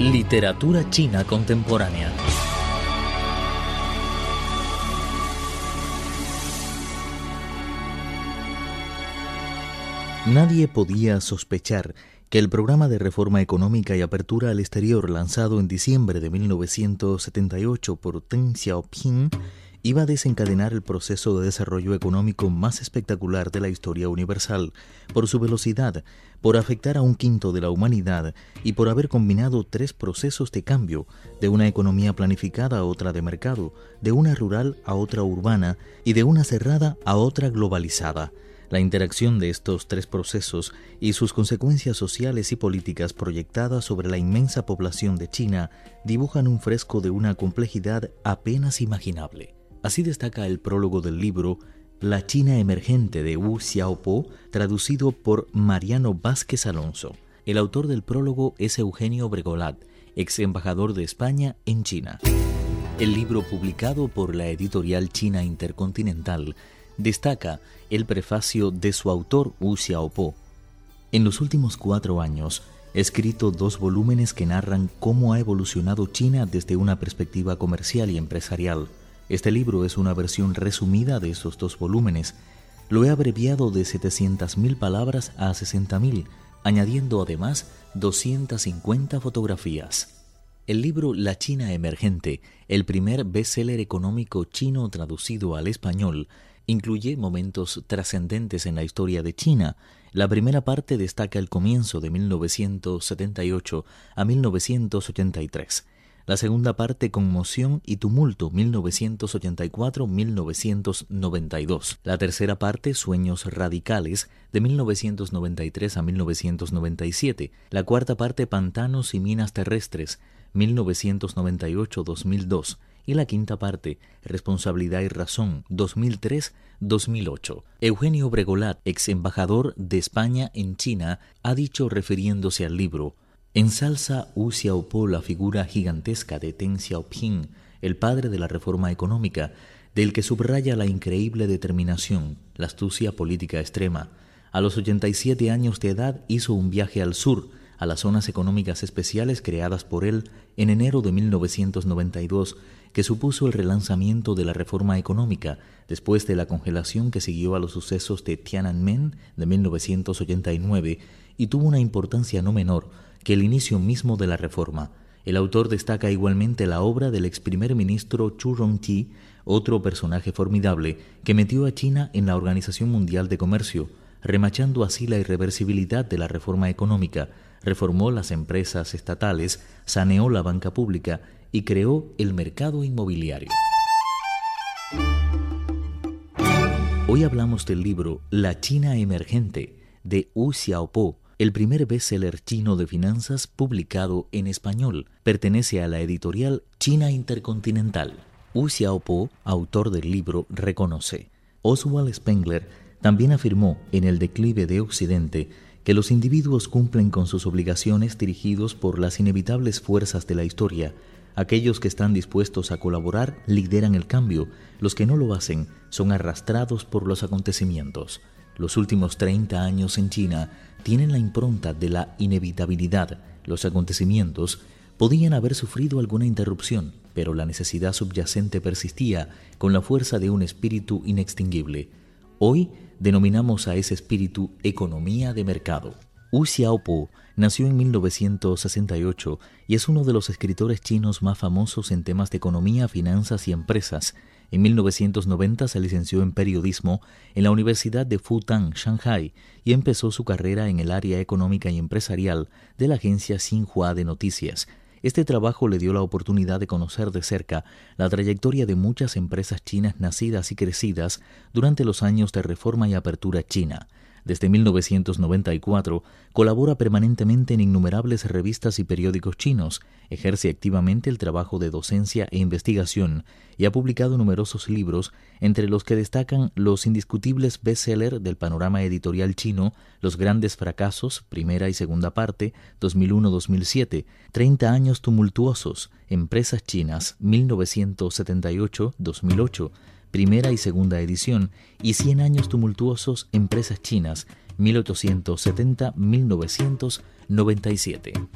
Literatura china contemporánea. Nadie podía sospechar que el programa de reforma económica y apertura al exterior lanzado en diciembre de 1978 por Deng Xiaoping iba a desencadenar el proceso de desarrollo económico más espectacular de la historia universal, por su velocidad, por afectar a un quinto de la humanidad y por haber combinado tres procesos de cambio, de una economía planificada a otra de mercado, de una rural a otra urbana y de una cerrada a otra globalizada. La interacción de estos tres procesos y sus consecuencias sociales y políticas proyectadas sobre la inmensa población de China dibujan un fresco de una complejidad apenas imaginable. Así destaca el prólogo del libro La China Emergente de Wu Xiaopo, traducido por Mariano Vázquez Alonso. El autor del prólogo es Eugenio Bregolat, ex embajador de España en China. El libro publicado por la editorial China Intercontinental destaca el prefacio de su autor Wu Xiaopo. En los últimos cuatro años, ha escrito dos volúmenes que narran cómo ha evolucionado China desde una perspectiva comercial y empresarial. Este libro es una versión resumida de esos dos volúmenes. Lo he abreviado de 700.000 palabras a 60.000, añadiendo además 250 fotografías. El libro La China Emergente, el primer bestseller económico chino traducido al español, incluye momentos trascendentes en la historia de China. La primera parte destaca el comienzo de 1978 a 1983 la segunda parte Conmoción y Tumulto 1984-1992. La tercera parte Sueños Radicales de 1993 a 1997. La cuarta parte Pantanos y Minas Terrestres 1998-2002 y la quinta parte, Responsabilidad y Razón, 2003-2008. Eugenio Bregolat, ex embajador de España en China, ha dicho refiriéndose al libro, Ensalza Wu Xiaopo la figura gigantesca de Deng Xiaoping, el padre de la reforma económica, del que subraya la increíble determinación, la astucia política extrema. A los 87 años de edad hizo un viaje al sur, a las zonas económicas especiales creadas por él en enero de 1992, que supuso el relanzamiento de la reforma económica después de la congelación que siguió a los sucesos de Tiananmen de 1989 y tuvo una importancia no menor que el inicio mismo de la reforma. El autor destaca igualmente la obra del ex primer ministro Chu Rongji, otro personaje formidable que metió a China en la Organización Mundial de Comercio, remachando así la irreversibilidad de la reforma económica, reformó las empresas estatales, saneó la banca pública y creó el mercado inmobiliario. Hoy hablamos del libro La China Emergente de Wu Xiaopo, el primer bestseller chino de finanzas publicado en español. Pertenece a la editorial China Intercontinental. Wu Xiaopo, autor del libro, reconoce. Oswald Spengler también afirmó en El declive de Occidente que los individuos cumplen con sus obligaciones dirigidos por las inevitables fuerzas de la historia. Aquellos que están dispuestos a colaborar lideran el cambio, los que no lo hacen son arrastrados por los acontecimientos. Los últimos 30 años en China tienen la impronta de la inevitabilidad. Los acontecimientos podían haber sufrido alguna interrupción, pero la necesidad subyacente persistía con la fuerza de un espíritu inextinguible. Hoy denominamos a ese espíritu economía de mercado. Wu Xiaopo nació en 1968 y es uno de los escritores chinos más famosos en temas de economía, finanzas y empresas. En 1990 se licenció en periodismo en la Universidad de Fudan, Shanghai, y empezó su carrera en el área económica y empresarial de la agencia Xinhua de Noticias. Este trabajo le dio la oportunidad de conocer de cerca la trayectoria de muchas empresas chinas nacidas y crecidas durante los años de reforma y apertura china. Desde 1994 colabora permanentemente en innumerables revistas y periódicos chinos, ejerce activamente el trabajo de docencia e investigación y ha publicado numerosos libros, entre los que destacan los indiscutibles bestsellers del panorama editorial chino, Los grandes fracasos, primera y segunda parte, 2001-2007, 30 años tumultuosos, Empresas chinas, 1978-2008, primera y segunda edición, y Cien años tumultuosos, Empresas chinas, 1870-1997.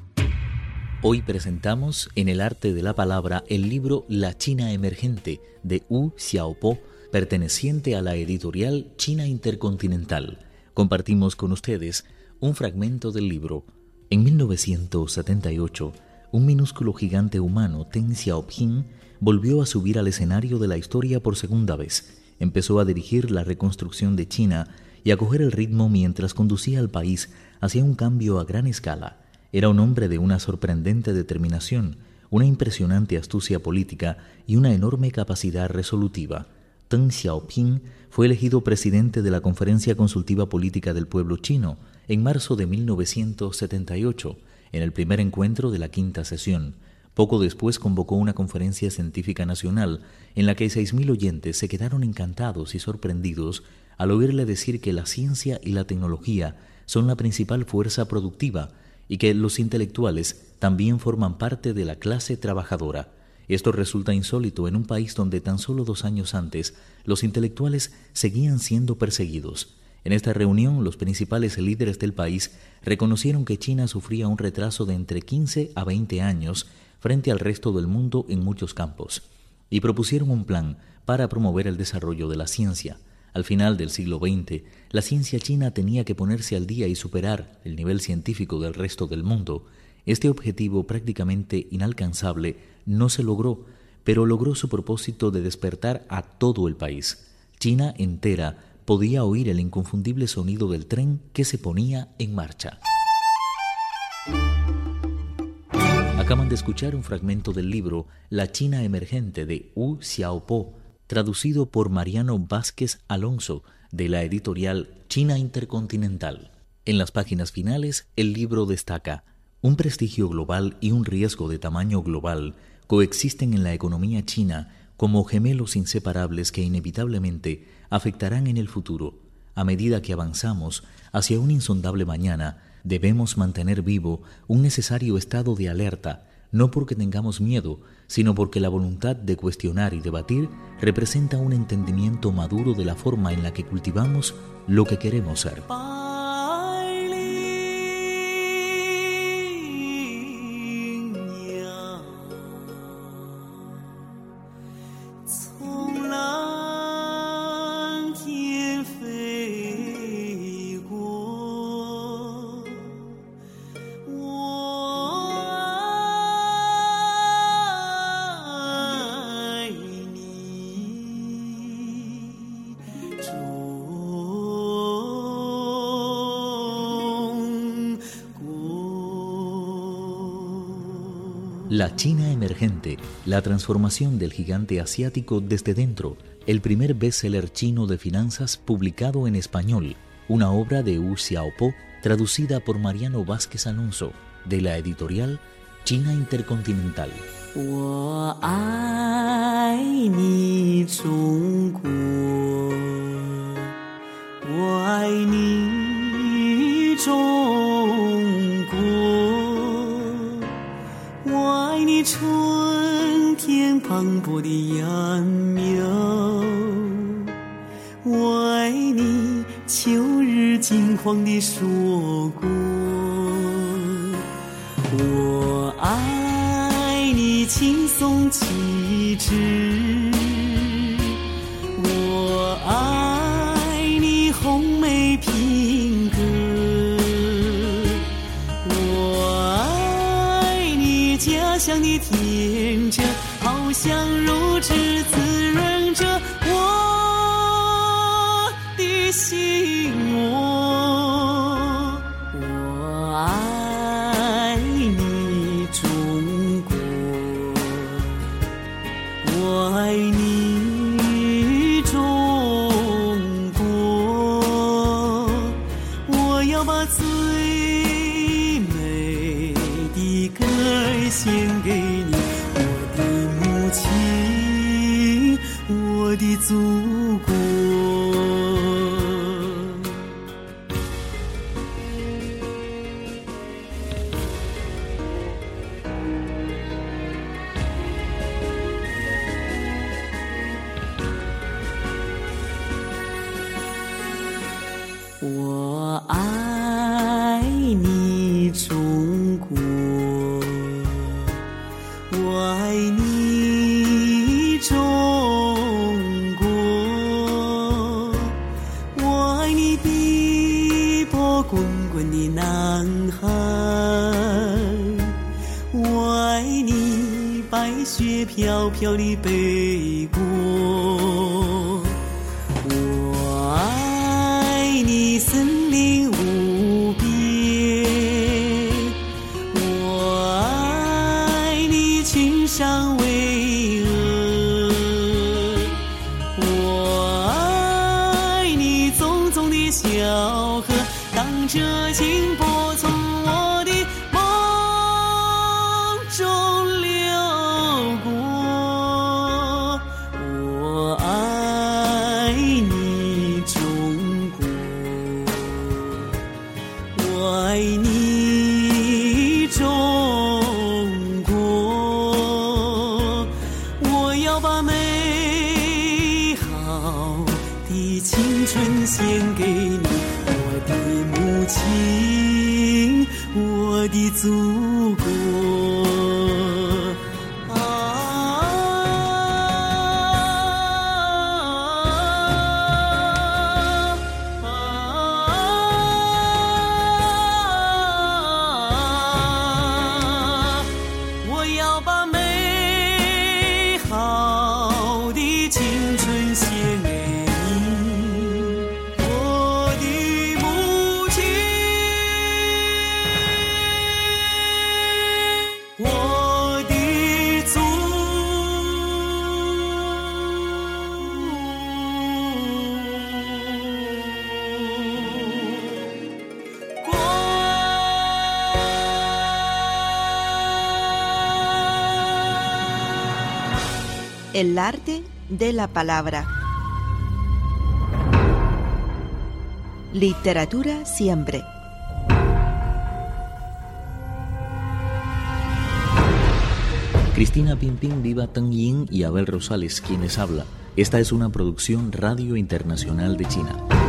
Hoy presentamos en el arte de la palabra el libro La China Emergente de Wu Xiaopo, perteneciente a la editorial China Intercontinental. Compartimos con ustedes un fragmento del libro. En 1978, un minúsculo gigante humano, Ten Xiaoping, volvió a subir al escenario de la historia por segunda vez. Empezó a dirigir la reconstrucción de China y a coger el ritmo mientras conducía al país hacia un cambio a gran escala. Era un hombre de una sorprendente determinación, una impresionante astucia política y una enorme capacidad resolutiva. Deng Xiaoping fue elegido presidente de la Conferencia Consultiva Política del Pueblo Chino en marzo de 1978, en el primer encuentro de la quinta sesión. Poco después convocó una conferencia científica nacional en la que seis mil oyentes se quedaron encantados y sorprendidos al oírle decir que la ciencia y la tecnología son la principal fuerza productiva y que los intelectuales también forman parte de la clase trabajadora. Esto resulta insólito en un país donde tan solo dos años antes los intelectuales seguían siendo perseguidos. En esta reunión, los principales líderes del país reconocieron que China sufría un retraso de entre 15 a 20 años frente al resto del mundo en muchos campos, y propusieron un plan para promover el desarrollo de la ciencia. Al final del siglo XX, la ciencia china tenía que ponerse al día y superar el nivel científico del resto del mundo. Este objetivo prácticamente inalcanzable no se logró, pero logró su propósito de despertar a todo el país. China entera podía oír el inconfundible sonido del tren que se ponía en marcha. Acaban de escuchar un fragmento del libro La China Emergente de Wu Xiaopo, traducido por Mariano Vázquez Alonso, de la editorial China Intercontinental. En las páginas finales, el libro destaca un prestigio global y un riesgo de tamaño global coexisten en la economía china como gemelos inseparables que inevitablemente afectarán en el futuro. A medida que avanzamos hacia un insondable mañana, debemos mantener vivo un necesario estado de alerta, no porque tengamos miedo, sino porque la voluntad de cuestionar y debatir representa un entendimiento maduro de la forma en la que cultivamos lo que queremos ser. La China emergente, la transformación del gigante asiático desde dentro, el primer bestseller chino de finanzas publicado en español, una obra de Wu Xiaopo traducida por Mariano Vázquez Alonso, de la editorial China Intercontinental. 春天蓬勃的秧苗我爱你秋日金黄的硕果我爱你青松气质雪飘飘的北国，我爱你森林无边，我爱你群山巍峨，我爱你淙淙的小河，荡着清波献给 El arte de la palabra. Literatura siempre. Cristina Pimpín, Viva Tang Yin y Abel Rosales, quienes habla. Esta es una producción Radio Internacional de China.